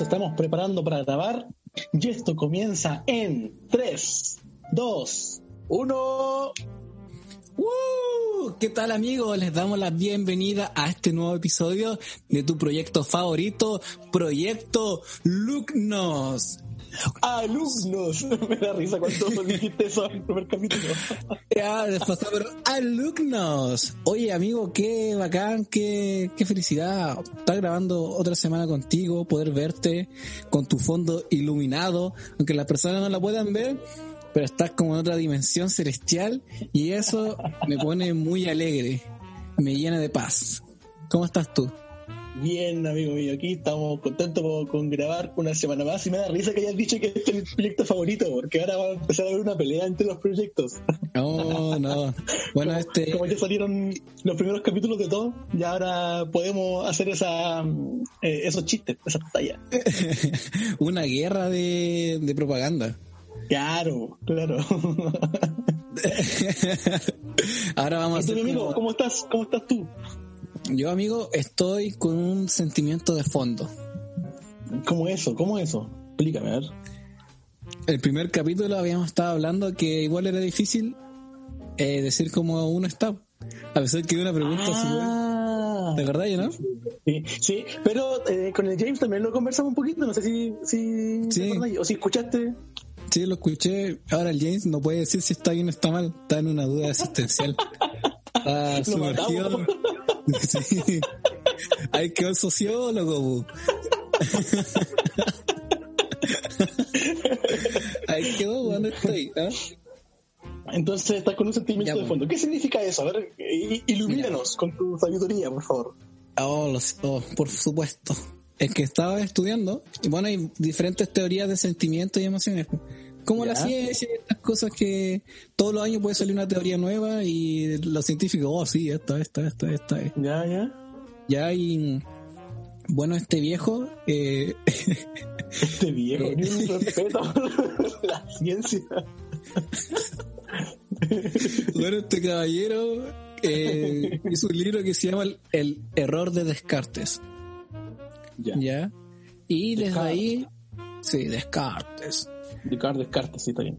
Estamos preparando para grabar y esto comienza en 3, 2, 1. ¡Uh! ¿Qué tal amigos? Les damos la bienvenida a este nuevo episodio de tu proyecto favorito, Proyecto Lucnos. Alumnos, me da risa cuando dijiste eso en el primer capítulo. Ya, después, pero alumnos. Oye, amigo, qué bacán, qué, qué felicidad estar grabando otra semana contigo, poder verte con tu fondo iluminado, aunque las personas no la puedan ver, pero estás como en otra dimensión celestial y eso me pone muy alegre, me llena de paz. ¿Cómo estás tú? Bien, amigo mío, aquí estamos contentos con, con grabar una semana más y me da risa que hayas dicho que este es mi proyecto favorito, porque ahora va a empezar a haber una pelea entre los proyectos. No, no. Bueno, como, este. como ya salieron los primeros capítulos de todo, ya ahora podemos hacer esa, eh, esos chistes, esas tallas. una guerra de, de propaganda. Claro, claro. Ahora vamos a ¿Y tú, hacer. mi amigo, como- ¿cómo estás? ¿Cómo estás tú? Yo, amigo, estoy con un sentimiento de fondo. ¿Cómo eso? ¿Cómo eso? Explícame, a ver. El primer capítulo habíamos estado hablando que igual era difícil eh, decir cómo uno está. A pesar que una pregunta Ah, así, ¿de verdad, no? sí, sí, pero eh, con el James también lo conversamos un poquito, no sé si, si Sí. o si escuchaste. Sí, lo escuché. Ahora el James no puede decir si está bien o está mal. Está en una duda existencial. Sumergido. matamos. Sí. Hay que ver sociólogo. bu. Ahí quedó, ¿dónde estoy? ¿Ah? Entonces estás con un sentimiento Ya, de fondo. ¿Qué significa eso? A ver, ilumínanos con tu sabiduría, por favor. Oh, los- oh, por supuesto. Es que estaba estudiando, y bueno, hay diferentes teorías de sentimientos y emociones. Como la ciencia y estas cosas que todos los años puede salir una teoría nueva y los científicos, oh, sí, esta, esta, esta, esta. es. Ya, ya. Ya hay, bueno, este viejo, eh, Este viejo, Eh. ni un respeto la ciencia. bueno, este caballero eh, hizo un libro que se llama El, el error de Descartes. Ya. ¿Ya? Y desde Descartes. ahí, sí, Descartes. Descartes, Descartes, sí, está bien.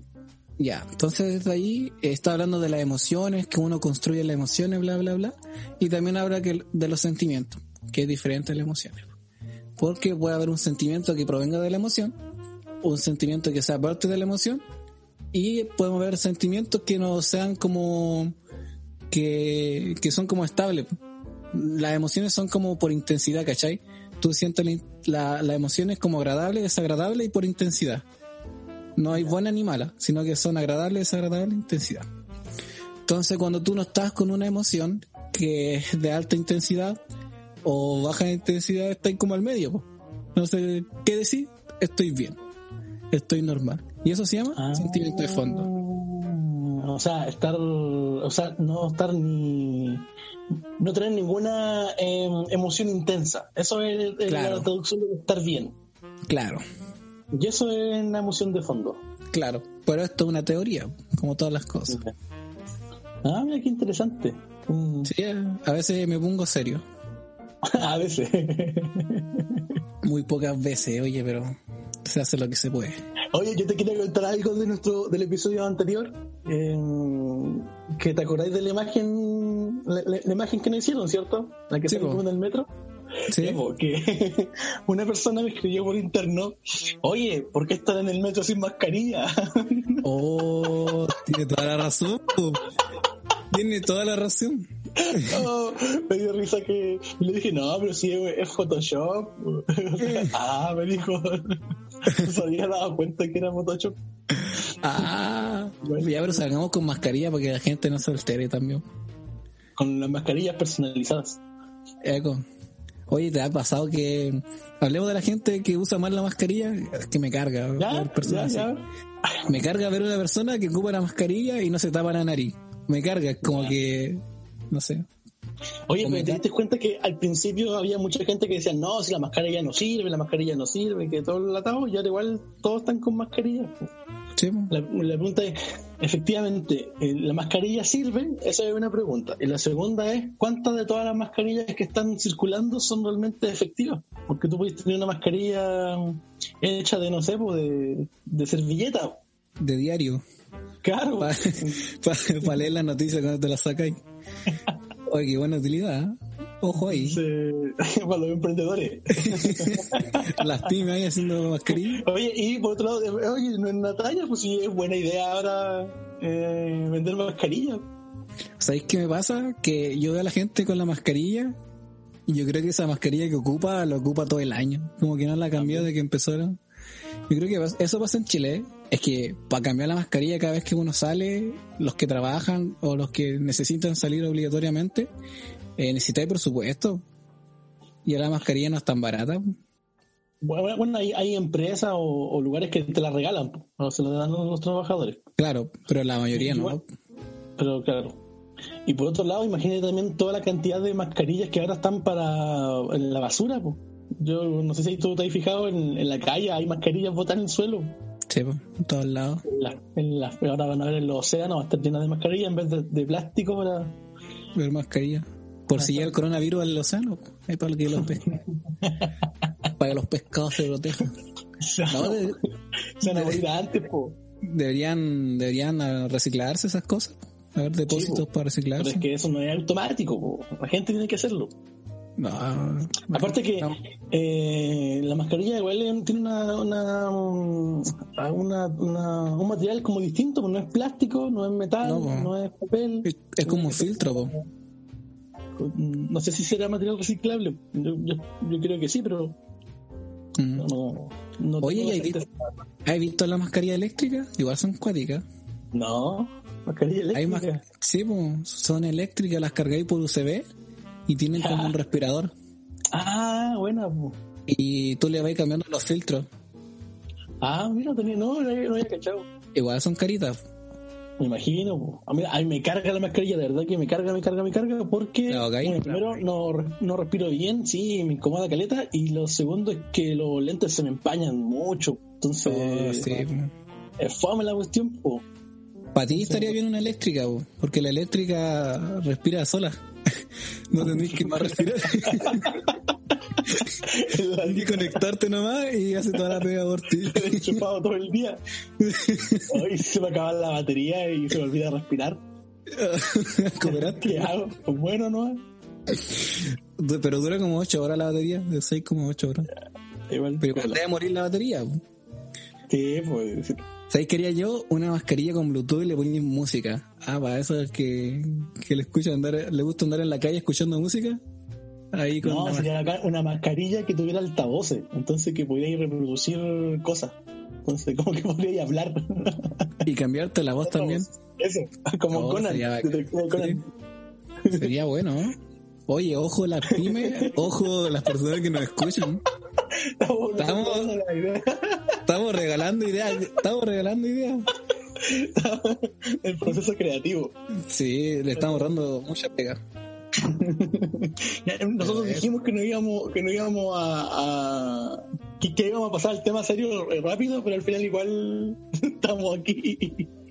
Ya, entonces desde ahí eh, está hablando de las emociones, que uno construye las emociones, bla, bla, bla. Y también habla que, de los sentimientos, que es diferente a las emociones. Porque puede haber un sentimiento que provenga de la emoción, un sentimiento que sea parte de la emoción, y podemos ver sentimientos que no sean como, que, que son como estables. Las emociones son como por intensidad, ¿cachai? Tú sientes la, in- la, la emoción es como agradable, desagradable y por intensidad. No hay buena ni mala, sino que son agradables, desagradables, intensidad. Entonces, cuando tú no estás con una emoción que es de alta intensidad o baja intensidad, estás como al medio. po. No sé qué decir, estoy bien, estoy normal. Y eso se llama Ah. sentimiento de fondo. O sea, estar, o sea, no estar ni, no tener ninguna eh, emoción intensa. Eso es, es Claro. la traducción de estar bien. Claro, Y eso es la emoción de fondo. claro. Pero esto es una teoría, como todas las cosas. Ah, mira qué interesante. Mm, Sí, a veces me pongo serio. A veces. Muy pocas veces, oye, pero se hace lo que se puede. Oye, yo te quería contar algo de nuestro del episodio anterior. eh, que te acordáis de la imagen, la, la- la imagen que nos hicieron, ¿cierto? La que Sí, po. en el metro. Sí, Ya, po, que una persona me escribió por interno, oye, ¿por qué estar en el metro sin mascarilla? Oh, tiene toda la razón. Tiene toda la razón. Oh, me dio risa que le dije, no, pero sí es, Photoshop. ah, me dijo, no se había dado cuenta que era Photoshop. Ah, Bueno. ya, pero salgamos con mascarilla para que la gente no se altere también. Con las mascarillas personalizadas. Eco. Oye, ¿te ha pasado que hablemos de la gente que usa mal la mascarilla? Es que me carga ¿Ya? ver personas ¿Ya? así. ¿Ya? Me carga ver una persona que ocupa la mascarilla y no se tapa la nariz. Me carga, es como que, no sé. Oye, pero te diste cuenta que al principio había mucha gente que decía, no, si la mascarilla no sirve, la mascarilla no sirve, que todo el atado, y ahora igual todos están con mascarilla. Sí. La, la pregunta es, efectivamente, eh, ¿la mascarilla sirve? Esa es una pregunta. Y la segunda es, ¿cuántas de todas las mascarillas que están circulando son realmente efectivas? Porque tú puedes tener una mascarilla hecha de, no sé, de, de servilleta. de diario. Claro. Para leer las noticias cuando te las sacáis. Oye, qué buena utilidad. ¿eh? Ojo ahí. Para los emprendedores. Las pymes ahí haciendo mascarillas. Oye, y por otro lado, eh, oye, no es Natalia, pues sí, es buena idea ahora eh, vender mascarillas. ¿Sabéis qué me pasa? Que yo veo a la gente con la mascarilla y yo creo que esa mascarilla que ocupa, la ocupa todo el año. Como que no la cambió de que empezaron. Yo creo que eso pasa en Chile. Es que para cambiar la mascarilla cada vez que uno sale, los que trabajan o los que necesitan salir obligatoriamente, eh, necesitáis presupuesto. Y ahora la mascarilla no es tan barata. Bueno, bueno, hay, hay empresas o, o lugares que te la regalan, o se la dan a los trabajadores. Claro, pero la mayoría no. Pero claro. Y por otro lado, imagínate también toda la cantidad de mascarillas que ahora están para en la basura. pues. Yo no sé si tú te has fijado en, en la calle, hay mascarillas botadas en el suelo. Sí, po, en todos lados. En la- en la- ahora van a ver en los océanos, va a estar llenas de mascarillas en vez de, de plástico para... Ver mascarilla. Por si llega el coronavirus al océano, es para que los, para que los pescados se protejan. No, de- Se van a morir antes, po. deberían, deberían reciclarse esas cosas. Haber depósitos po. para Pero reciclarse. es que eso no es automático, po. la gente tiene que hacerlo. No, Aparte que no. eh, la mascarilla igual es- tiene una, una, um, una- una- un material como distinto, no es plástico, no es metal, No, no, es papel. es, es como un filtro, po. No sé si será material reciclable. Yo, yo, yo creo que sí, pero Mm. no. no Oye, tengo ¿y la ahí certeza. ¿Has visto la mascarilla eléctrica? Igual son cuáticas. No, mascarilla Hay eléctrica. mas- sí, po, son eléctricas, las cargáis por USB y tienen como un respirador. Ah, buena. po. Y tú le vas cambiando los filtros. Ah, mira, tenía, no, no había, no había cachado. Igual son caritas. Me imagino. A mí, a mí me carga la mascarilla, de verdad que me carga, me carga, me carga, porque bueno, primero no, no respiro bien, sí, me incomoda caleta, y lo segundo es que los lentes se me empañan mucho. Entonces, Oh, sí, es fome la cuestión. po. Para ti estaría bien una eléctrica, po, porque la eléctrica respira sola. no tendrías que más respirar. Que conectarte nomás y hace toda la pega por ti. He enchufado todo el día. Hoy se me acaba la batería y se me olvida respirar. ¿Qué hago? Pues bueno, ¿no? Pero dura como 8 horas la batería, de 6 como 8 horas. Igual. Pero igual debe morir la batería. Sí, pues. ¿Sabes? Quería yo una mascarilla con Bluetooth y le ponía música. Ah, para eso es que, que le escucha andar, le gusta andar en la calle escuchando música. Ahí con No, sería una mascarilla que tuviera altavoces, entonces que pudiera reproducir cosas. Entonces, como que podría hablar. y cambiarte la voz también. Eso, como Oh, Conan. sería Conan. Sería bueno, ¿no? Oye, ojo las pymes, ojo las personas que nos escuchan. Estamos, Estamos- dando la idea. Estamos regalando ideas, estamos regalando ideas. El proceso creativo. Sí, le estamos dando mucha pega. Nosotros dijimos que no íbamos, que no íbamos a, a- que, que íbamos a pasar al tema serio eh, rápido, pero al final igual estamos aquí.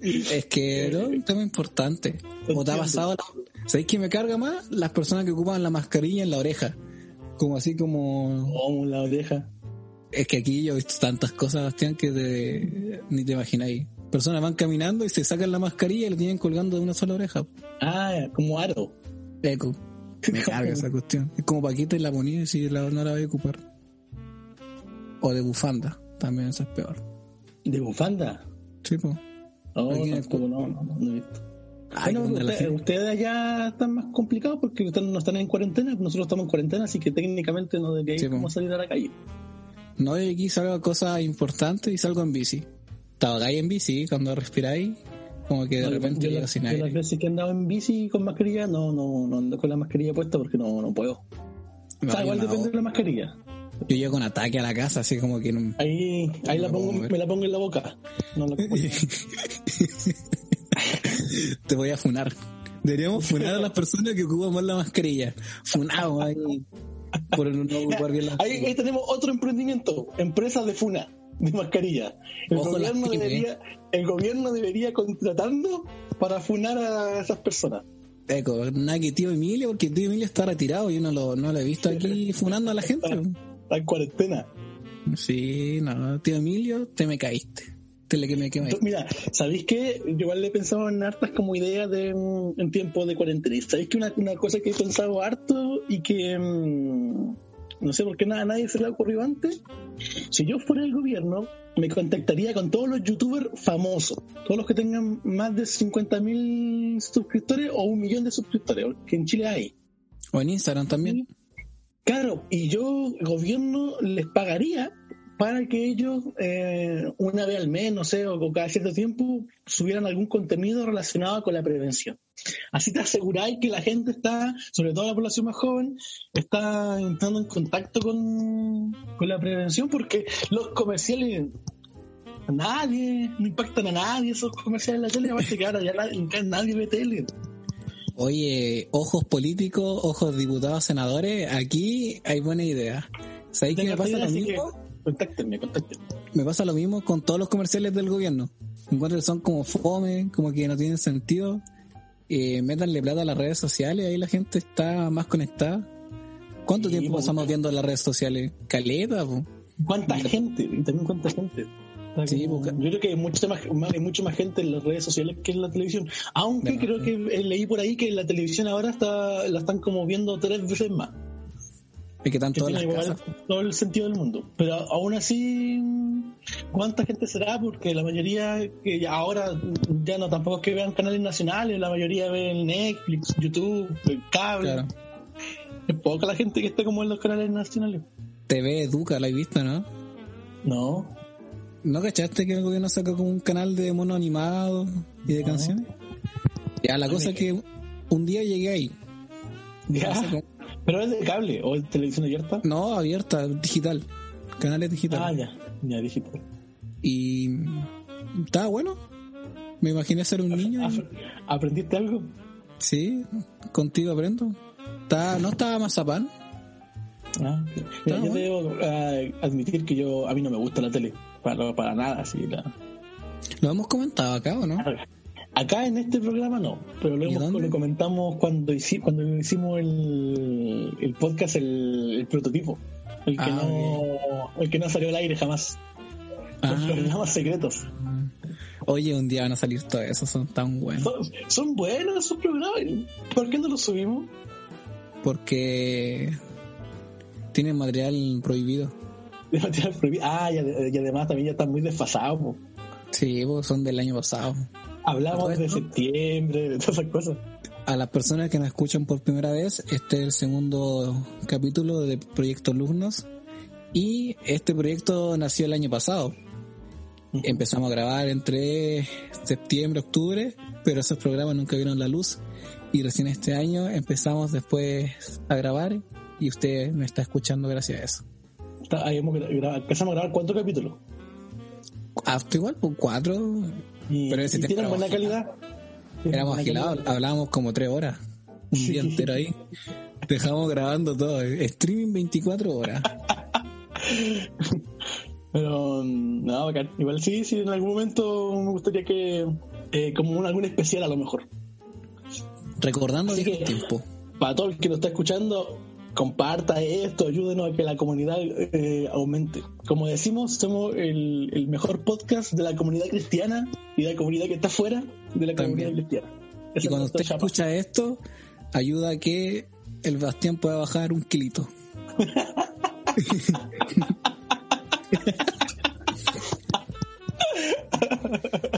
Es que era un tema importante. ¿O te ha pasado? ¿Sabéis que me carga más? Las personas que ocupan la mascarilla en la oreja. Como así como... Como la oreja. Es que aquí yo he visto tantas cosas, Bastián, que te- ni te imagináis. Personas van caminando y se sacan la mascarilla y la tienen colgando de una sola oreja. Ah, como aro. Eco. Me carga esa cuestión. Es como Paquita y la ponía y si la, no la voy a ocupar. O de bufanda. También eso es peor. De bufanda. Sí. No, en el tampoco, no, no, no he visto. Ay, Bueno, usted- ustedes allá están más complicados porque ustedes no están en cuarentena, nosotros estamos en cuarentena, así que técnicamente no deberíamos Sí, salir a la calle. No, yo aquí salgo a cosas importantes y salgo en bici. Estaba en bici cuando respiráis, como que de No, repente yo, la- sin yo las veces que he andado en bici con mascarilla, no, no, no ando con la mascarilla puesta porque no, no puedo. Me o sea, igual depende de la mascarilla. Yo llego con ataque a la casa, así como que no... Ahí, ahí No la pongo, me la pongo en la boca. No la Te voy a funar. Deberíamos funar a las personas que ocupan la mascarilla. Funamos ahí. Por no ocupar bien la ahí, ahí tenemos otro emprendimiento, empresas de funa. De mascarillas. El gobierno, debería, el gobierno debería contratando para funar a esas personas. Eco, nada que tío Emilio, porque tío Emilio está retirado y yo no lo, no lo he visto aquí funando a la gente. Está, en cuarentena. Sí, no, tío Emilio, te me caíste. Te le que me Mira, ¿sabéis qué? Yo igual le he pensado en hartas como ideas de, en tiempo de cuarentena. ¿Sabéis que una, una, cosa que he pensado harto y que mm, no sé por qué nada, nadie se le ha ocurrido antes? Si yo fuera el gobierno, me contactaría con todos los youtubers famosos, todos los que tengan más de 50.000 suscriptores o un millón de suscriptores, que en Chile hay. O en Instagram también. Claro, y yo, gobierno, les pagaría para que ellos, eh, una vez al mes, no sé, o cada cierto tiempo, subieran algún contenido relacionado con la prevención. Así te aseguráis que la gente está, sobre todo la población más joven, está entrando en contacto con, la prevención, porque los comerciales a nadie, no impactan a nadie esos comerciales en la tele, aparte que ahora ya nadie, nadie ve tele. Oye, ojos políticos, ojos diputados, senadores, aquí hay buena idea. ¿Sabéis qué me pasa lo mismo? Contáctenme, contáctenme. Me pasa lo mismo con todos los comerciales del gobierno. Encuentro que son como fome, como que no tienen sentido. Eh, métanle plata a las redes sociales, ahí la gente está más conectada. ¿Cuánto tiempo pasamos viendo las redes sociales? Caleta, ¿Cuánta gente? Y también cuánta gente. Sí, yo creo que hay mucha más, hay mucha más gente en las redes sociales que en la televisión. Aunque creo que leí por ahí que la televisión ahora está la están como viendo tres veces más. Es que tanto todo el sentido del mundo. Pero aún así, ¿cuánta gente será? Porque la mayoría, que ahora ya no tampoco es que vean canales nacionales, la mayoría ven Netflix, YouTube, el cable. Es poca la gente que está como en los canales nacionales. TV Educa, la he visto, ¿no? No. ¿No cachaste que el gobierno sacó como un canal de mono animado y de canciones? Ya, la cosa es que un día llegué ahí. Ya. ¿Pero es de cable o es televisión abierta? No, abierta, digital. Canales digitales. Ah, ya, ya, digital. Y. Estaba bueno. Me imaginé ser un niño. ¿Aprendiste algo? Sí, contigo aprendo. no estaba mazapán. Ah, yo debo ah, admitir que yo a mí no me gusta la tele. Para, para nada, así. La... Lo hemos comentado acá, ¿o no? Acá en este programa no, pero lo, comentamos cuando, hicimos, cuando hicimos el, el podcast, el, prototipo. El que, ah, no, el que no salió al aire jamás. Ah. Los programas secretos. Oye, un día van a salir todos esos, son tan buenos. Son, buenos esos programas. ¿Por qué no los subimos? Porque tienen material prohibido. Material prohibido. Ah, y, además también ya están muy desfasados. Sí, son del año pasado. Hablamos de septiembre, de todas esas cosas. A las personas que nos escuchan por primera vez, este es el segundo capítulo de Proyecto Lugnos y este proyecto nació el año pasado. Empezamos a grabar entre septiembre, octubre, pero esos programas nunca vieron la luz y recién este año empezamos después a grabar y usted me está escuchando gracias a eso. empezamos a grabar cuántos capítulos? Hasta igual, por cuatro, pero ese tiene buena calidad. Éramos agilados, hablábamos como tres horas, un día entero ahí. Dejamos grabando todo, streaming 24 horas. Pero, no, igual sí, sí, en algún momento me gustaría que, eh, como un, algún especial a lo mejor. Recordando el tiempo. Para todo el que lo está escuchando, comparta esto, ayúdenos a que la comunidad eh, aumente. Como decimos, somos el, mejor podcast de la comunidad cristiana y de la comunidad que está fuera de la comunidad cristiana. y cuando usted escucha esto, ayuda a que el Bastián pueda bajar un kilito.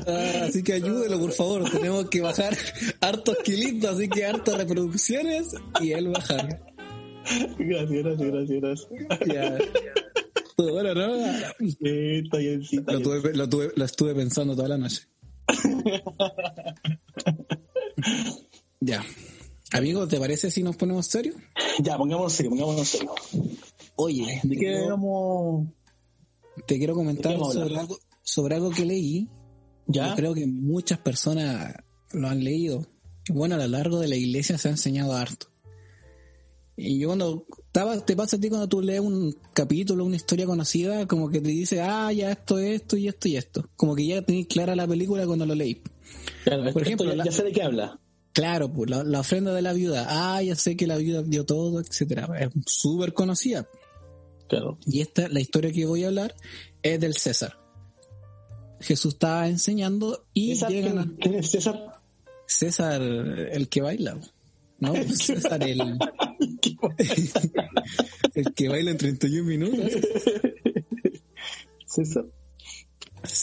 Ah, así que ayúdelo, por favor. Tenemos que bajar hartos kilitos, así que hartas reproducciones y él bajar. Gracias, gracias, gracias, Ya. bueno, ¿no? Sí, está bien, sí, lo, tuve, lo, tuve, lo estuve pensando toda la noche. ya. Amigo, ¿te parece si nos ponemos serio? Ya, pongámonos serio, pongámonos serio. Oye, ¿de qué vamos? Te quiero comentar sobre algo, sobre algo que leí. Ya. Yo creo que muchas personas lo han leído. Bueno, a lo largo de la iglesia se ha enseñado harto. Y yo cuando te pasa a ti cuando tú lees un capítulo, una historia conocida, como que te dice, ah, ya esto, esto y esto y esto. Como que ya tenés clara la película cuando lo leí. Por ejemplo, ya, sé de qué habla. Claro, pues la, ofrenda de la viuda. Ah, ya sé que la viuda dio todo, etcétera. Es súper conocida. Claro. Y esta, la historia que voy a hablar, es del César. Jesús estaba enseñando y llegan ¿quién, es César? César, el que baila. No, César, el, el que baila en 31 minutos. César.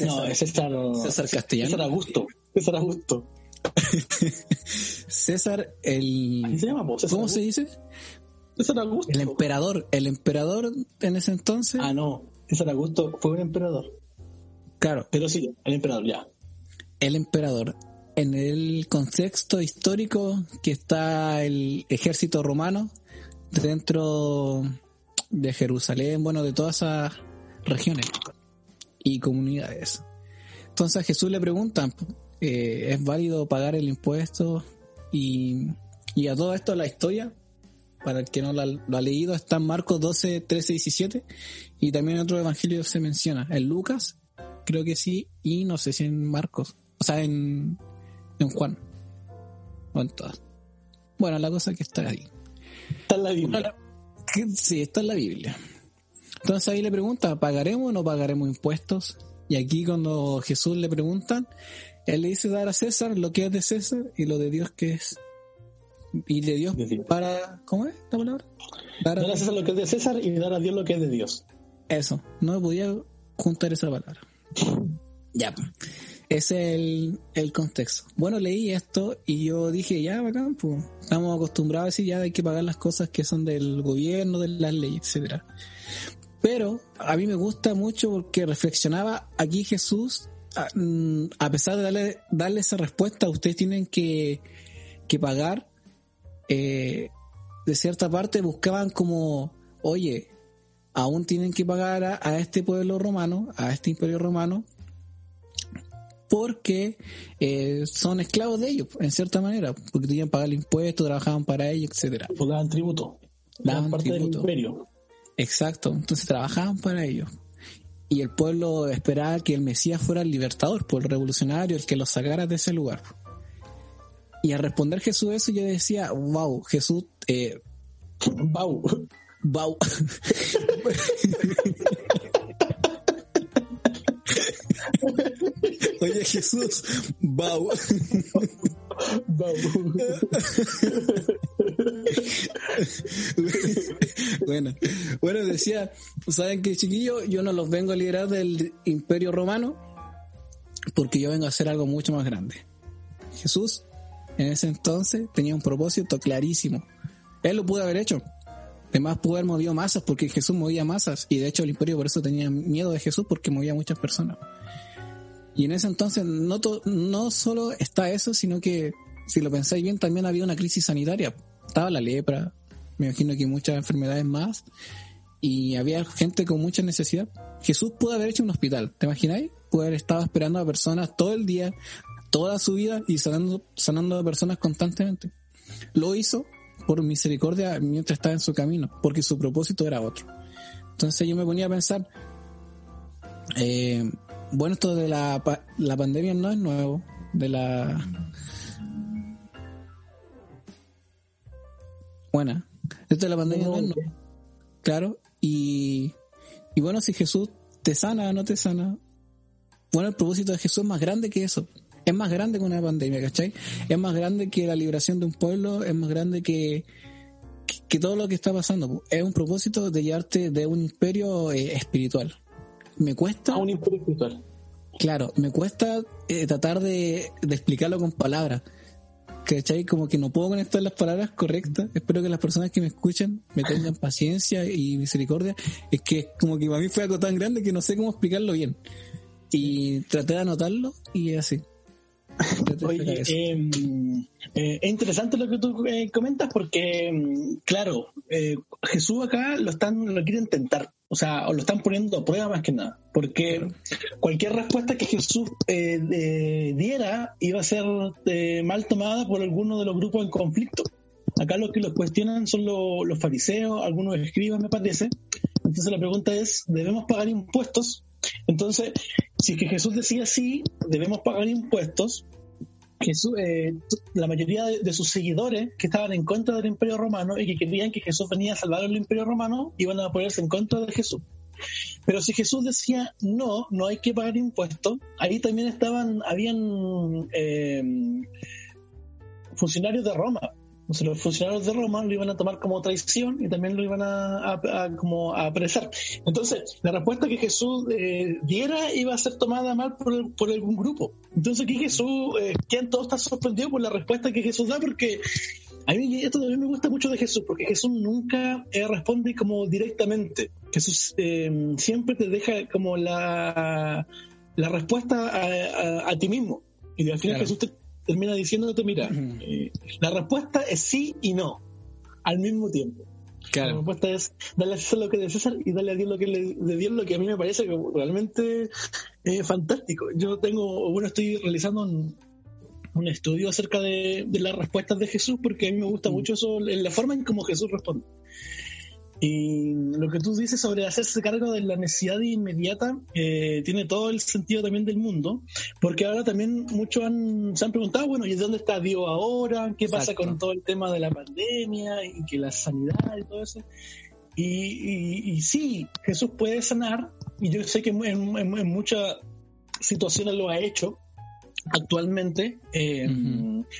no, es César, César Castellano. César Augusto. César Augusto. César el. se llama? ¿Cómo se dice? César Augusto. El emperador. El emperador en ese entonces. Ah, no. César Augusto fue un emperador. Claro. Pero sí, el emperador, ya. El emperador. En el contexto histórico que está el ejército romano dentro de Jerusalén, bueno, de todas esas regiones y comunidades. Entonces Jesús le preguntan, eh, ¿es válido pagar el impuesto? Y, y, a todo esto la historia, para el que no lo ha leído, está en Marcos 12, 13, 17 y también en otro evangelio se menciona, en Lucas, creo que sí, y no sé si en Marcos, o sea, en, en Juan, o en todas. Bueno, la cosa que está ahí. Está en la Biblia. Sí, está en la Biblia. Entonces ahí le pregunta, ¿pagaremos o no pagaremos impuestos? Y aquí cuando Jesús le preguntan, él le dice dar a César lo que es de César y lo de Dios que es. Y de Dios, para... ¿Cómo es la palabra? Dar a, César lo que es de César y dar a Dios lo que es de Dios. Eso, no podía juntar esa palabra. Ya, ese es el, contexto. Bueno, leí esto y yo dije, ya, bacán, pues, estamos acostumbrados a decir ya hay que pagar las cosas que son del gobierno, de las leyes, etcétera. Pero a mí me gusta mucho porque reflexionaba aquí Jesús, a, mm, pesar de darle, darle esa respuesta, ustedes tienen que, que pagar, eh, de cierta parte buscaban como, oye, aún tienen que pagar a, a este pueblo romano, a este imperio romano, porque eh, son esclavos de ellos, en cierta manera, porque tenían que pagar el impuesto, trabajaban para ellos, etcétera. Pues daban tributo. Daban parte del imperio. Exacto, entonces trabajaban para ellos. Y el pueblo esperaba que el Mesías fuera el libertador, por el revolucionario, el que los sacara de ese lugar. Y al responder Jesús eso, yo decía, wow, Jesús, eh, wow, wow. Oye Jesús, Bau. Bau. bueno, bueno, decía, ¿saben qué chiquillo? Yo no los vengo a liberar del imperio romano porque yo vengo a hacer algo mucho más grande. Jesús en ese entonces tenía un propósito clarísimo. Él lo pudo haber hecho. Además pudo haber movido masas porque Jesús movía masas y de hecho el imperio por eso tenía miedo de Jesús porque movía muchas personas. Y en ese entonces no, no solo está eso, sino que si lo pensáis bien también había una crisis sanitaria. Estaba la lepra, me imagino que muchas enfermedades más y había gente con mucha necesidad. Jesús pudo haber hecho un hospital, ¿te imagináis? Pudo haber estado esperando a personas todo el día, toda su vida y sanando, sanando a personas constantemente. Lo hizo por misericordia mientras estaba en su camino, porque su propósito era otro. Entonces yo me ponía a pensar, eh, bueno, esto de la, la pandemia no es nuevo, de la... Buena, esto de la pandemia no, es nuevo. Claro, y, y bueno, si Jesús te sana o no te sana, bueno, el propósito de Jesús es más grande que eso es más grande que una pandemia, ¿cachai? Es más grande que la liberación de un pueblo, es más grande que, que todo lo que está pasando. Es un propósito de llevarte de un imperio eh, espiritual. Me cuesta... A un imperio espiritual. Claro, me cuesta eh, tratar de, de explicarlo con palabras. ¿Cachai? Como que no puedo conectar las palabras correctas. Espero que las personas que me escuchan me tengan paciencia y misericordia. Es que como que para mí fue algo tan grande que no sé cómo explicarlo bien. Y traté de anotarlo y así. Oye, em, eh, es interesante lo que tú eh, comentas porque, em, claro, eh, Jesús acá lo están lo quieren tentar, o sea, o lo están poniendo a prueba más que nada, porque cualquier respuesta que Jesús diera iba a ser mal tomada por alguno de los grupos en conflicto. Acá los que los cuestionan son los fariseos, algunos escribas, me parece. Entonces la pregunta es, ¿debemos pagar impuestos? Entonces, si que Jesús decía sí, debemos pagar impuestos, Jesús, eh, la mayoría de, sus seguidores que estaban en contra del Imperio Romano y que querían que Jesús venía a salvar al Imperio Romano iban a ponerse en contra de Jesús. Pero si Jesús decía no, no hay que pagar impuestos, ahí también estaban, habían eh, funcionarios de Roma los funcionarios de Roma lo iban a tomar como traición y también lo iban a, como a apresar. Entonces, la respuesta que Jesús eh, diera iba a ser tomada mal por, algún grupo. Entonces, aquí Jesús, eh, quien todo está sorprendido por la respuesta que Jesús da, porque a mí esto también me gusta mucho de Jesús, porque Jesús nunca eh, responde como directamente. Jesús eh, siempre te deja como la, la respuesta a, ti mismo. Y al final Jesús te, termina diciéndote, mira, eh, la respuesta es sí y no, al mismo tiempo. La respuesta es darle a César lo que es de César y darle a Dios lo que es de Dios, lo que a mí me parece realmente eh, fantástico. Yo tengo, bueno, estoy realizando un, estudio acerca de, las respuestas de Jesús porque a mí me gusta mucho eso, la forma en cómo Jesús responde. Y lo que tú dices sobre hacerse cargo de la necesidad inmediata eh, tiene todo el sentido también del mundo, porque ahora también muchos han, se han preguntado, bueno, ¿y dónde está Dios ahora? ¿Qué pasa con todo el tema de la pandemia y que la sanidad y todo eso? Y, y, sí, Jesús puede sanar, y yo sé que en, en muchas situaciones lo ha hecho, actualmente, eh,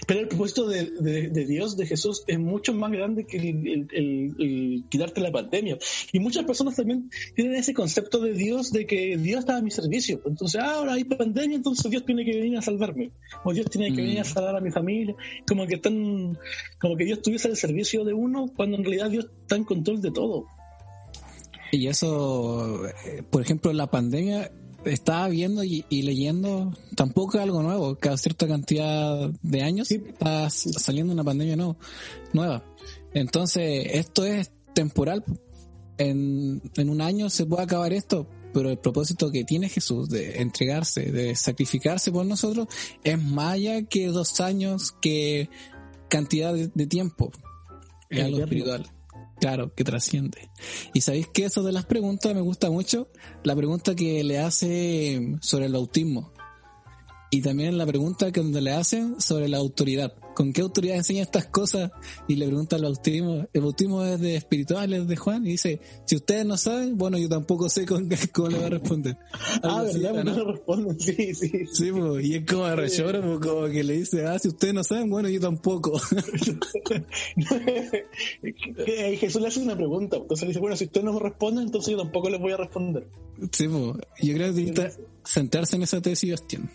pero el propósito de, Dios, de Jesús, es mucho más grande que el, quitarte la pandemia. Y muchas personas también tienen ese concepto de Dios, de que Dios está a mi servicio. Entonces, ah, ahora hay pandemia, entonces Dios tiene que venir a salvarme. O Dios tiene que venir a mm. salvar a mi familia. Como que, están, como que Dios estuviese al servicio de uno, cuando en realidad Dios está en control de todo. Y eso, eh, por ejemplo, la pandemia estaba viendo y, leyendo, tampoco es algo nuevo. Cada cierta cantidad de años está saliendo una pandemia nueva. Entonces, esto es temporal. En, en un año se puede acabar esto, pero el propósito que tiene Jesús de entregarse, de sacrificarse por nosotros, es más allá que dos años, que cantidad de, tiempo. Es algo espiritual. Claro, que trasciende. Y sabéis que eso de las preguntas me gusta mucho, la pregunta que le hace sobre el autismo. Y también la pregunta que le hacen sobre la autoridad. ¿Con qué autoridad enseña estas cosas? Y le pregunta al bautismo. El bautismo es de espirituales de Juan. Y dice, si ustedes no saben, bueno, yo tampoco sé con, cómo le va a responder. ah, ¿verdad? ¿no? no responden, sí, sí. Sí, pues, y es como de rechora, pues, como que le dice, ah, si ustedes no saben, bueno, yo tampoco. Jesús le hace una pregunta. Entonces le dice, bueno, si ustedes no me responden, entonces yo tampoco les voy a responder. Sí, pues, yo creo que necesita sentarse en esa tesis, Bastián.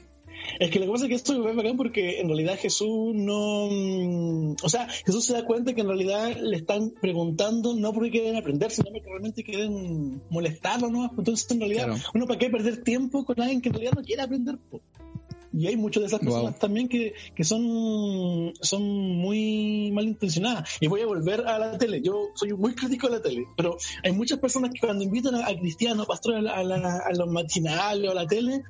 Es que lo que pasa es que esto es bacán porque en realidad Jesús no. Mm, o sea, Jesús se da cuenta que en realidad le están preguntando no porque quieren aprender, sino porque realmente quieren molestarlo, ¿no? Entonces, en realidad, uno para qué perder tiempo con alguien que en realidad no quiere aprender. Y hay muchas de esas personas también que, que, son, son muy malintencionadas. Y voy a volver a la tele. Yo soy muy crítico de la tele, pero hay muchas personas que cuando invitan a, cristianos, pastores, a, a, los matinales o a la tele,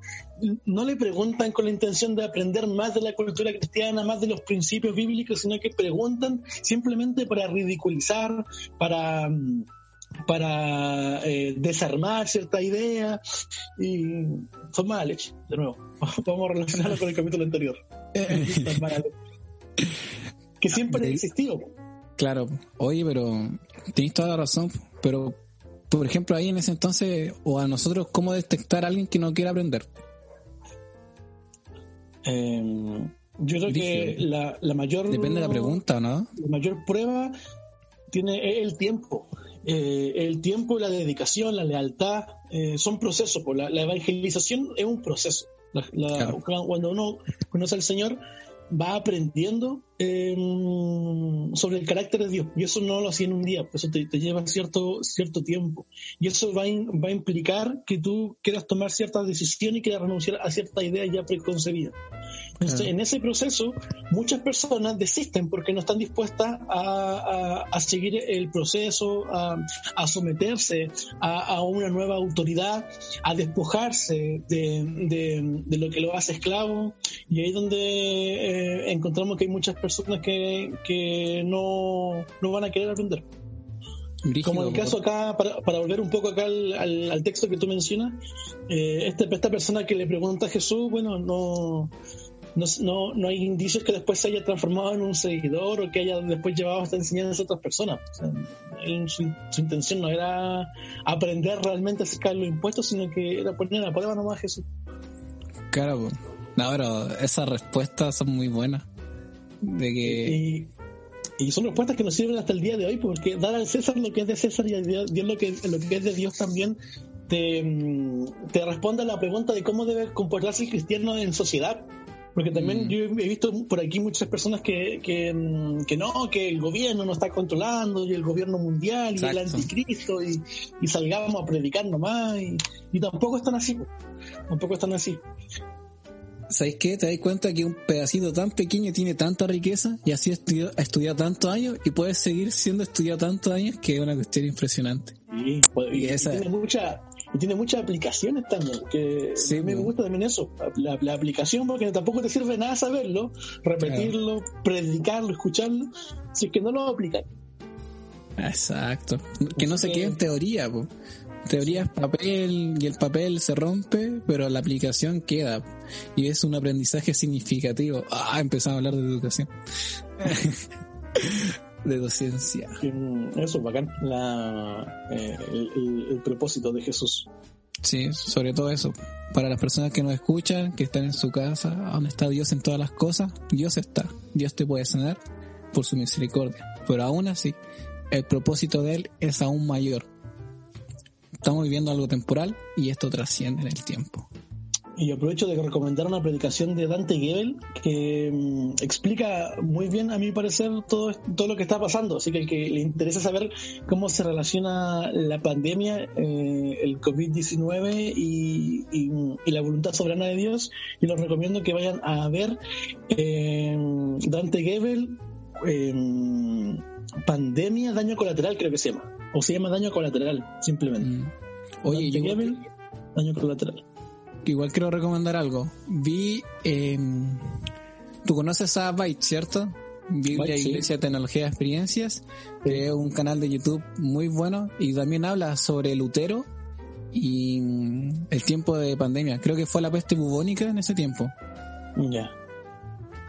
no le preguntan con la intención de aprender más de la cultura cristiana, más de los principios bíblicos, sino que preguntan simplemente para ridiculizar, para para eh, desarmar cierta idea y son mala leche, de nuevo. Vamos a relacionarlo con el capítulo anterior. que siempre ha existido. Claro, oye, pero tienes toda la razón, pero por ejemplo ahí en ese entonces, o a nosotros, ¿cómo detectar a alguien que no quiere aprender? Em, yo creo que la, la, mayor... Depende de la pregunta, ¿no? La mayor prueba tiene el tiempo. Eh, el tiempo, la dedicación, la lealtad, eh, son procesos. Pues la, evangelización es un proceso. Cuando uno conoce al Señor, va aprendiendo em, sobre el carácter de Dios. Y eso no lo hacía en un día, eso te, lleva cierto, cierto tiempo. Y eso va, va, a implicar que tú quieras tomar cierta decisión y quieras renunciar a cierta idea ya preconcebida. Entonces, en ese proceso, muchas personas desisten porque no están dispuestas a, a, seguir el proceso, a, a someterse a, una nueva autoridad, a despojarse de, de, de, lo que lo hace esclavo. Y ahí es donde eh, encontramos que hay muchas personas personas que, que no, no van a querer aprender. Como en el caso acá, para, para volver un poco acá al, al, texto que tú mencionas, eh, este, esta persona que le pregunta a Jesús, bueno, no, no, no, hay indicios que después se haya transformado en un seguidor o que haya después llevado esta enseñanza a otras personas. su, intención no era aprender realmente acerca de los impuestos, sino que era poner a prueba nomás a Jesús. Claro, no, pero esas respuestas son muy buenas. De que... Y son respuestas que nos sirven hasta el día de hoy, porque dar al César lo que es de César y a Dios lo que, lo que es de Dios también te, mm, te responde a la pregunta de cómo debe comportarse el cristiano en sociedad. Porque también mm. yo he visto por aquí muchas personas que, que, mm, que, no, que el gobierno nos está controlando y el gobierno mundial y el anticristo y, y, salgamos a predicar nomás y, y tampoco están así. Tampoco están así. ¿Sabes qué? Te das cuenta que un pedacito tan pequeño tiene tanta riqueza y así ha estudiado, tantos años y puede seguir siendo estudiado tantos años que es una cuestión impresionante. y, tiene mucha y tiene muchas aplicaciones también, que sí, me gusta también eso, la, aplicación, porque tampoco te sirve nada saberlo, repetirlo, predicarlo, escucharlo, si es que no lo aplicar. Exacto, que no se quede en teoría, pues teoría es papel y el papel se rompe, pero la aplicación queda. Y es un aprendizaje significativo. Ah, empezamos a hablar de educación. de docencia. Eso, bacán. La, eh, el, propósito de Jesús. Sí, sobre todo eso. Para las personas que nos escuchan, que están en su casa, donde está Dios en todas las cosas, Dios está. Dios te puede sanar por su misericordia. Pero aún así, el propósito de Él es aún mayor Estamos viviendo algo temporal y esto trasciende en el tiempo. Y aprovecho de recomendar una predicación de Dante Gebel que mm, explica muy bien, a mi parecer, todo, todo lo que está pasando. Así que el que le interesa saber cómo se relaciona la pandemia, eh, el COVID-19 y, y, la voluntad soberana de Dios, y los recomiendo que vayan a ver eh, Dante Gebel, eh, Pandemia, Daño Colateral, creo que se llama o se llama daño colateral, simplemente. Mm. Oye, yo daño colateral. Igual quiero recomendar algo. Vi, eh, tú conoces a Byte, ¿cierto? Biblia, Iglesia, Tecnología, Experiencias, que es un canal de YouTube muy bueno y también habla sobre Lutero y mm, el tiempo de pandemia. Creo que fue la peste bubónica en ese tiempo. Ya.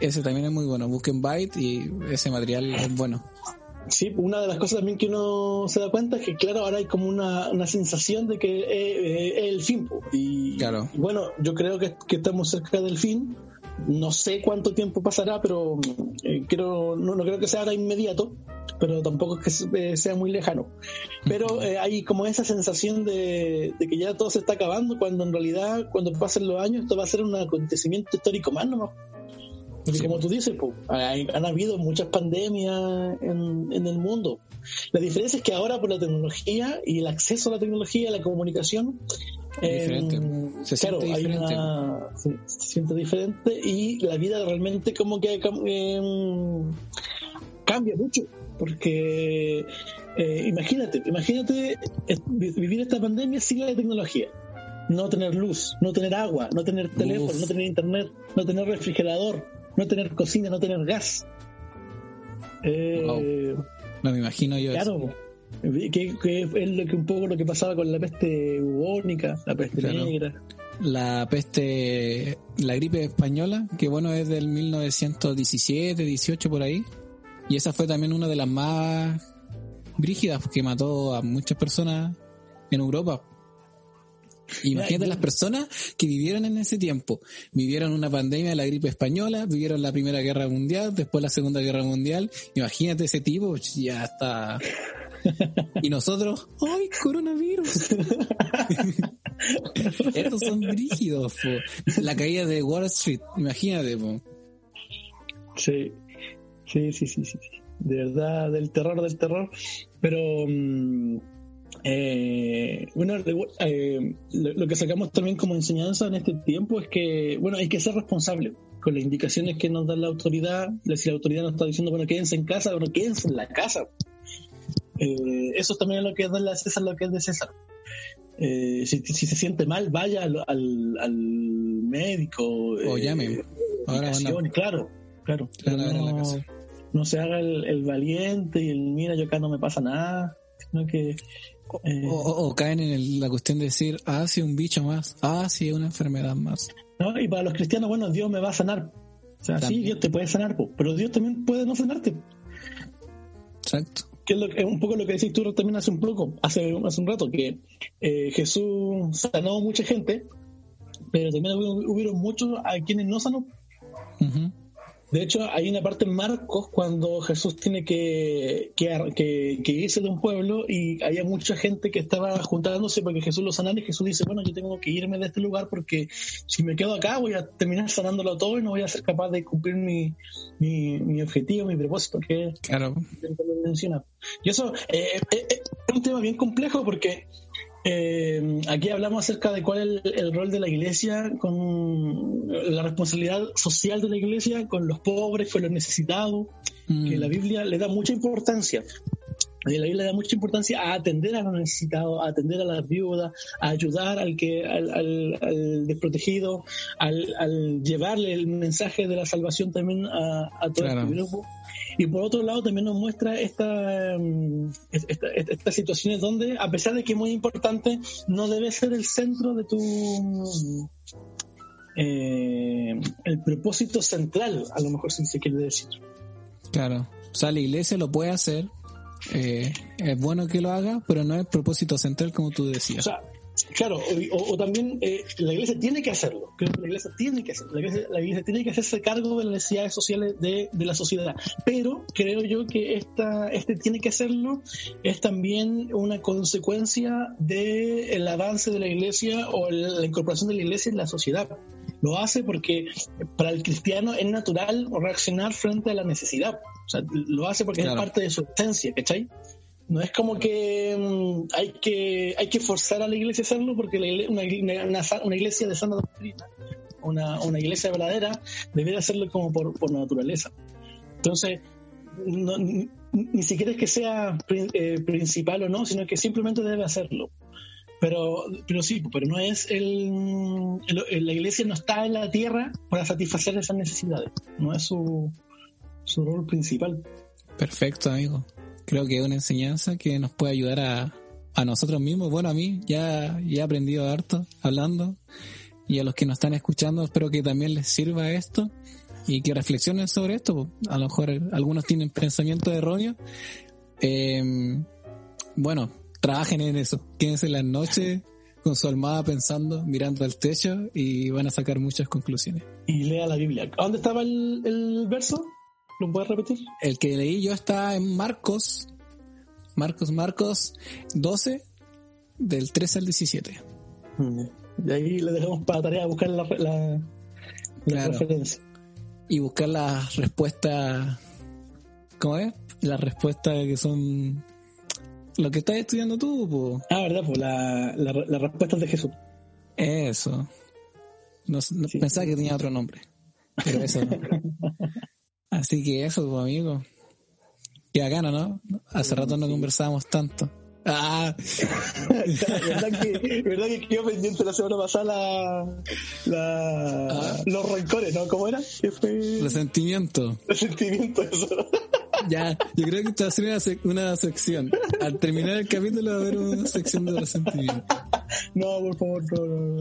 Ese también es muy bueno. Busquen Byte y ese material es bueno. Sí, una de las cosas también que uno se da cuenta es que, claro, ahora hay como una, una sensación de que es, el fin. Y, claro. bueno, yo creo que, que, estamos cerca del fin. No sé cuánto tiempo pasará, pero eh, creo, no, no, creo que sea ahora inmediato, pero tampoco es que eh, sea muy lejano. Pero eh, hay como esa sensación de, de, que ya todo se está acabando, cuando en realidad, cuando pasen los años, esto va a ser un acontecimiento histórico más, ¿no? Porque como tú dices, han habido muchas pandemias en, el mundo. La diferencia es que ahora por la tecnología y el acceso a la tecnología, a la comunicación, em, se siente diferente. se, siente diferente y la vida realmente como que em, cambia mucho. Porque eh, imagínate, imagínate vivir esta pandemia sin la tecnología no tener luz, no tener agua, no tener teléfono, no tener internet, no tener refrigerador, no tener cocina, no tener gas. Eh, No me imagino yo. Claro, Que, es lo que un poco lo que pasaba con la peste bubónica, la peste negra. La peste, la gripe española, que bueno es del 1917, 18 por ahí. Y esa fue también una de las más brígidas que mató a muchas personas en Europa. Imagínate las personas que vivieron en ese tiempo. Vivieron una pandemia de la gripe española, vivieron la Primera Guerra Mundial, después la Segunda Guerra Mundial. Imagínate ese tipo, ya está. Y nosotros, ¡ay, coronavirus! Estos son rígidos, La caída de Wall Street, imagínate, po. Sí, sí, sí, sí, sí. De verdad, del terror, del terror. Pero... Mm, eh, bueno, eh, lo, que sacamos también como enseñanza en este tiempo es que, bueno, hay que ser responsable con las indicaciones que nos da la autoridad. Si la autoridad nos está diciendo, bueno, quédense en casa, bueno, quédense en la casa. Eh, eso también es lo que es de la César, lo que es de César. Eh, si, se siente mal, vaya al, al, médico. O llame. Ahora claro, claro. no se haga el, valiente y el mira, yo acá no me pasa nada, sino que... Eh, o, caen en la cuestión de decir, ah, sí, un bicho más, ah, sí, una enfermedad más. ¿No? Y para los cristianos, bueno, Dios me va a sanar. O sea, sí, Dios te puede sanar, pero Dios también puede no sanarte. Exacto. Que es, lo, es un poco lo que decís tú también hace un poco, hace, hace un rato, que eh, Jesús sanó mucha gente, pero también hubieron, muchos a quienes no sanó. De hecho, hay una parte en Marcos cuando Jesús tiene que, que, irse de un pueblo y había mucha gente que estaba juntándose porque Jesús lo sanara y Jesús dice, bueno, yo tengo que irme de este lugar porque si me quedo acá voy a terminar sanándolo todo y no voy a ser capaz de cumplir mi, mi, objetivo, mi propósito, que claro. menciona. Y eso eh, eh, eh, es un tema bien complejo porque eh, aquí hablamos acerca de cuál es el, rol de la iglesia, con la responsabilidad social de la iglesia, con los pobres, con los necesitados, que mm. la Biblia le da mucha importancia. La Biblia le da mucha importancia a atender a los necesitados, a atender a las viudas, a ayudar al que al, desprotegido, al, llevarle el mensaje de la salvación también a, todo el grupo. Y por otro lado también nos muestra esta, mm, estas situaciones donde, a pesar de que es muy importante, no debe ser el centro de tu... Eh, el propósito central, a lo mejor si se quiere decir. Claro, o sea, la iglesia lo puede hacer, eh, es bueno que lo haga, pero no es propósito central como tú decías. Claro, o, también eh, la iglesia tiene que hacerlo. Creo que la iglesia tiene que hacerlo. La iglesia, tiene que hacerse cargo de las necesidades sociales de, la sociedad. Pero creo yo que esta, este tiene que hacerlo es también una consecuencia del avance de la iglesia o la incorporación de la iglesia en la sociedad. Lo hace porque para el cristiano es natural reaccionar frente a la necesidad. O sea, lo hace porque es parte de su esencia, ¿cachai? No es como que mm, hay que hay que forzar a la iglesia a hacerlo porque una, iglesia de sana doctrina, una, una iglesia verdadera, debería hacerlo como por, naturaleza. Entonces, ni, siquiera es que sea eh, principal o no, sino que simplemente debe hacerlo. Pero, pero sí, pero no es el, la iglesia no está en la tierra para satisfacer esas necesidades. No es su, su rol principal. Perfecto, amigo creo que es una enseñanza que nos puede ayudar a, a nosotros mismos. Bueno, a mí ya, ya he aprendido harto hablando y a los que nos están escuchando espero que también les sirva esto y que reflexionen sobre esto. A lo mejor algunos tienen pensamientos erróneos. Eh, bueno, trabajen en eso. Quédense en las noches con su almohada pensando, mirando al techo y van a sacar muchas conclusiones. Y lea la Biblia. ¿Dónde estaba el, el verso? ¿Lo puedes repetir? El que leí yo está en Marcos, Marcos, Marcos 12, del 13 al 17. Mm, de ahí le dejamos para tarea buscar la, la, referencia. Y buscar las respuestas, ¿cómo es? Las respuestas que son lo que estás estudiando tú. Ah, verdad, pues las la, respuestas de Jesús. Eso. No, Pensaba que tenía otro nombre. Pero eso no. Así que eso, pues, amigo. Qué bacano, ¿no? Hace rato no conversábamos tanto. Ah. ¿Verdad, que, ¿Verdad que quedó pendiente la semana pasada la, ah. los rencores, ¿no? ¿Cómo era? ¿Qué fue? Resentimiento. Resentimiento, eso. Ya, yo creo que esta va a ser una, sección. Al terminar el capítulo va a haber una sección de resentimiento. No, por favor, no.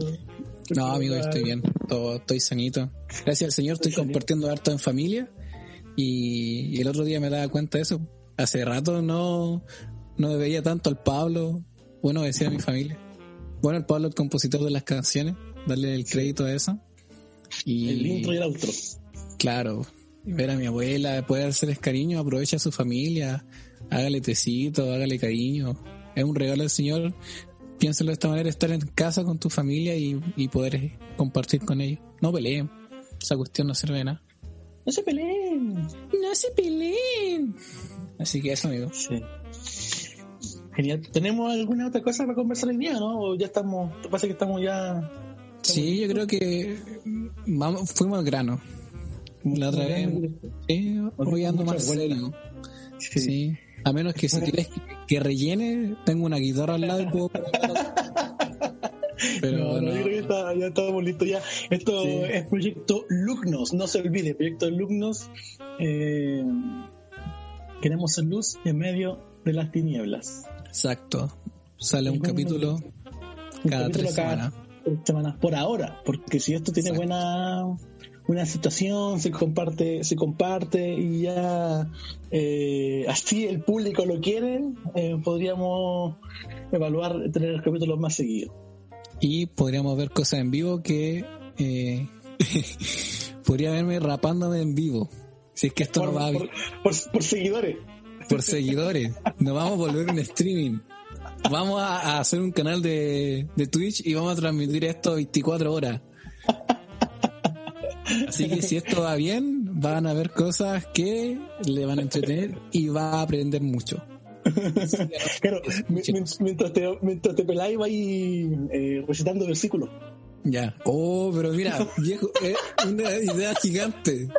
No, amigo, estoy bien. Todo, estoy sanito. Gracias al Señor estoy compartiendo harto en familia y, el otro día me daba cuenta de eso. Hace rato no, no veía tanto al Pablo, bueno, decía a mi familia. Bueno, el Pablo, el compositor de las canciones, darle el crédito a eso. Y, el intro y el outro. Claro, ver a mi abuela, poder hacerles cariño, aprovecha a su familia, hágale tecito, hágale cariño. Es un regalo del Señor. Piénsalo de esta manera, estar en casa con tu familia y, y poder compartir con ellos. No peleen. Esa cuestión no sirve de nada. No se peleen. No se peleen. Así que eso, amigo. Sí. Genial. ¿Tenemos alguna otra cosa para conversar el día, no? ¿O ya estamos, te pasa que estamos ya... sí, yo creo que vamos, fuimos al grano. La otra vez. Sí, voy ando más serio. Sí. sí. A menos que si quieres que, rellene, tengo una guitarra al lado y puedo... Pero no, está, ya estamos listos ya. Esto es proyecto Lugnos, no se olvide, proyecto Lugnos. Eh, Queremos ser luz en medio de las tinieblas. Exacto. Sale un capítulo Un cada capítulo tres semanas. semanas, por ahora, porque si esto tiene Exacto. buena una aceptación, se comparte, se comparte y ya eh, así el público lo quiere, eh, podríamos evaluar tener capítulos más seguidos. Y podríamos ver cosas en vivo que eh, podría verme rapándome en vivo. Si es que esto Por, no va por- por- por seguidores. por seguidores. Nos vamos a volver un streaming. Vamos a, a hacer un canal de, de Twitch y vamos a transmitir esto 24 horas. Así que si esto va bien, van a ver cosas que le van a entretener y va a aprender mucho. Claro, mientras te, mientras te peláis vais eh, recitando versículos. Ya. Oh, pero mira, viejo, es una idea gigante.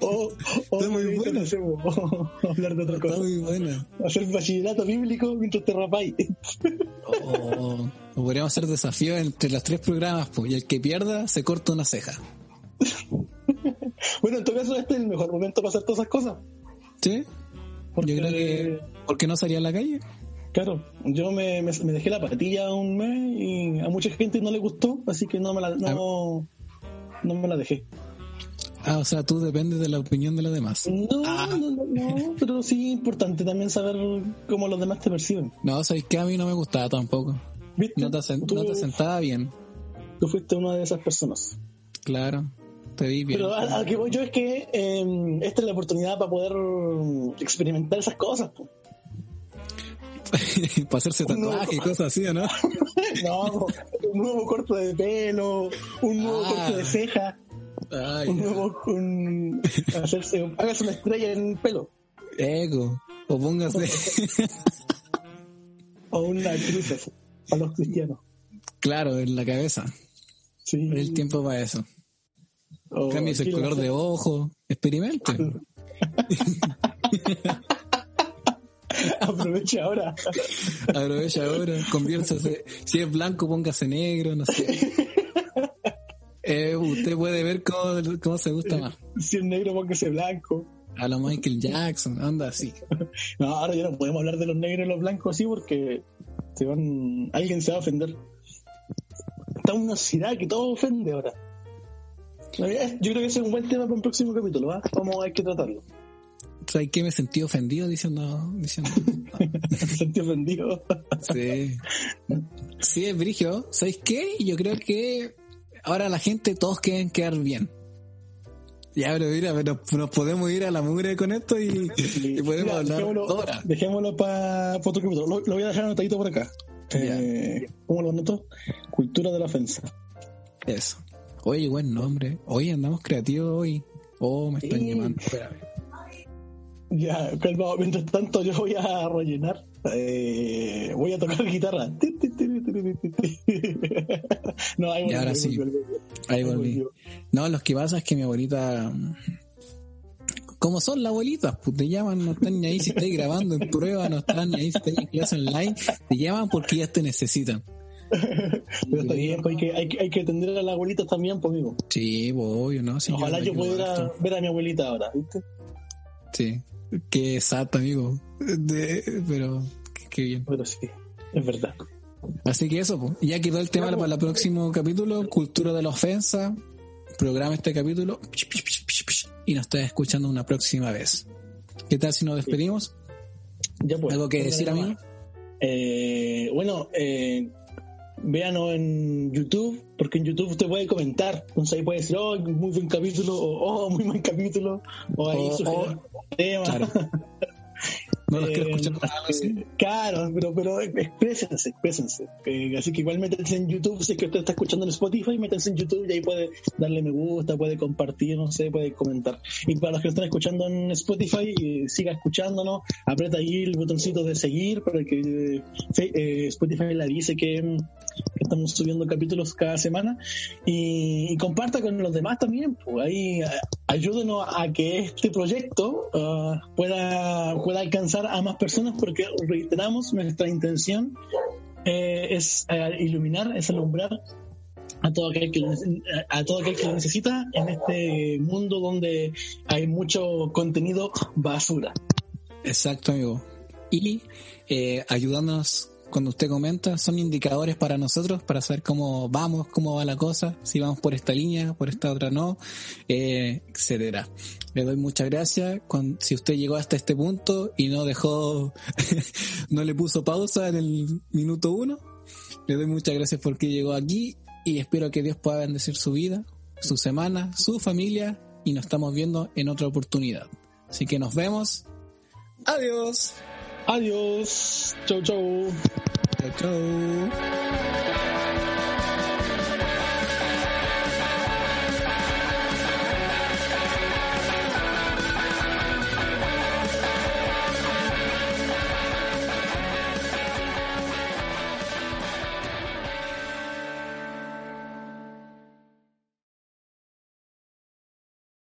O, o Está muy ahorita bueno. no sé, o- hablar de otra Está cosa. muy buena. Hacer bachillerato bíblico mientras te rapáis. O, o podríamos hacer desafío entre los tres programas, pues, y el que pierda se corta una ceja. Bueno, en todo caso, este es el mejor momento para hacer todas esas cosas. ¿Sí? Porque, Yo creo que. ¿Por qué no salía a la calle? Claro, yo me, me, me dejé la patilla un mes y a mucha gente no le gustó, así que no me la, no, no me la dejé. Ah, o sea, tú dependes de la opinión de los demás. No, Ah. no, no, no, pero sí es importante también saber cómo los demás te perciben. No, sabes que a mí no me gustaba tampoco. ¿Viste? No te, no te sentaba bien. tú fuiste una de esas personas. Claro, te vi bien. Pero a, a lo que voy yo es que eh, esta es la oportunidad para poder experimentar esas cosas. po. Para hacerse tatuajes y cosas así, ¿o ¿no? No, un nuevo corte de pelo, un nuevo Ah. corte de ceja, Ay, un nuevo un, hacerse, hágase una estrella en el pelo ego. O póngase. o una cruz para los cristianos. claro, en la cabeza. Sí. El tiempo para eso. O Cambies el color de ojo. Experimente. Aproveche ahora. Aprovecha ahora. Conviértase. Si es blanco, póngase negro, no sé. Eh, usted puede ver cómo, cómo se gusta más. Si es negro, póngase blanco. A lo Michael Jackson, anda así. No, ahora ya no podemos hablar de los negros y los blancos así porque se van, alguien se va a ofender. Está una ciudad que todo ofende ahora. Yo creo que ese es un buen tema para un próximo capítulo, ¿va? Vamos a hay que tratarlo. ¿Sabes qué? Me sentí ofendido diciendo. diciendo Me sentí ofendido. sí. Sí, es brigio. ¿Sabéis qué? Yo creo que ahora la gente, todos quieren quedar bien. Ya, pero mira, pero nos podemos ir a la mugre con esto y, y podemos Mira, hablar dejémoslo, para otro capítulo. Lo, lo voy a dejar anotadito por acá. Eh, ¿Cómo lo anoto? Cultura de la ofensa. Eso. Oye, buen nombre. Oye, andamos creativos hoy. Oh, me están Sí. llamando. Espérame. Ya, calmado. Mientras tanto, yo voy a rellenar. eh, voy a tocar guitarra. no, ahí Y volví, ahora ahí sí. ahí volví. No, los que pasa es que mi abuelita. Como son las abuelitas, pues te llaman, no están ni ahí si estáis grabando en prueba, no están ni ahí si estáis en clase online, te llaman porque ya te necesitan. Pero está bien, pues hay que, hay, que, hay que atender a las abuelitas también, pues, amigo. Sí, obvio, ¿no? Ojalá yo quiero pudiera ver a mi abuelita ahora, ¿viste? Sí, qué exacto, amigo. De- pero, qué- bien. Pero sí, es verdad. Así que eso, pues. ya quedó el tema para el próximo capítulo, cultura de la ofensa. Programa este capítulo y nos estás escuchando una próxima vez. ¿Qué tal si nos despedimos? Ya pues. ¿Algo que decir, amigo? nomás. Eh, bueno, eh, véanos en YouTube, porque en YouTube usted puede comentar. Entonces ahí puede decir, oh, muy buen capítulo, o oh, muy buen capítulo, o ahí O- sugerir temas. Claro. No los quiero Eh, escuchar para algo así. Claro, pero, pero exprésense, exprésense. Eh, así que igual métanse en YouTube, si es que usted está escuchando en Spotify, métanse en YouTube y ahí puede darle me gusta, puede compartir, no sé, puede comentar. Y para los que están escuchando en Spotify, eh, siga escuchándonos, aprieta ahí el botoncito de seguir para que eh, eh, Spotify le que, mm, que estamos subiendo capítulos cada semana y, y comparta con los demás también. Pues ahí eh, ayúdenos a que este proyecto ah, pueda, pueda alcanzar a más personas porque reiteramos nuestra intención eh, es eh, iluminar, es alumbrar a todo aquel que a todo aquel que lo necesita en este mundo donde hay mucho contenido basura. Exacto, amigo. Y eh, cuando usted comenta, son indicadores para nosotros para saber cómo vamos, cómo va la cosa, si vamos por esta línea, por esta otra no, eh, etcétera. Le doy muchas gracias. si usted llegó hasta este punto y no dejó, no le puso pausa en el minuto uno, le doy muchas gracias porque llegó aquí y espero que Dios pueda bendecir su vida, su semana, su familia y nos estamos viendo en otra oportunidad. Así que nos vemos. Adiós. Adiós. Chau, chau. Chau, chau.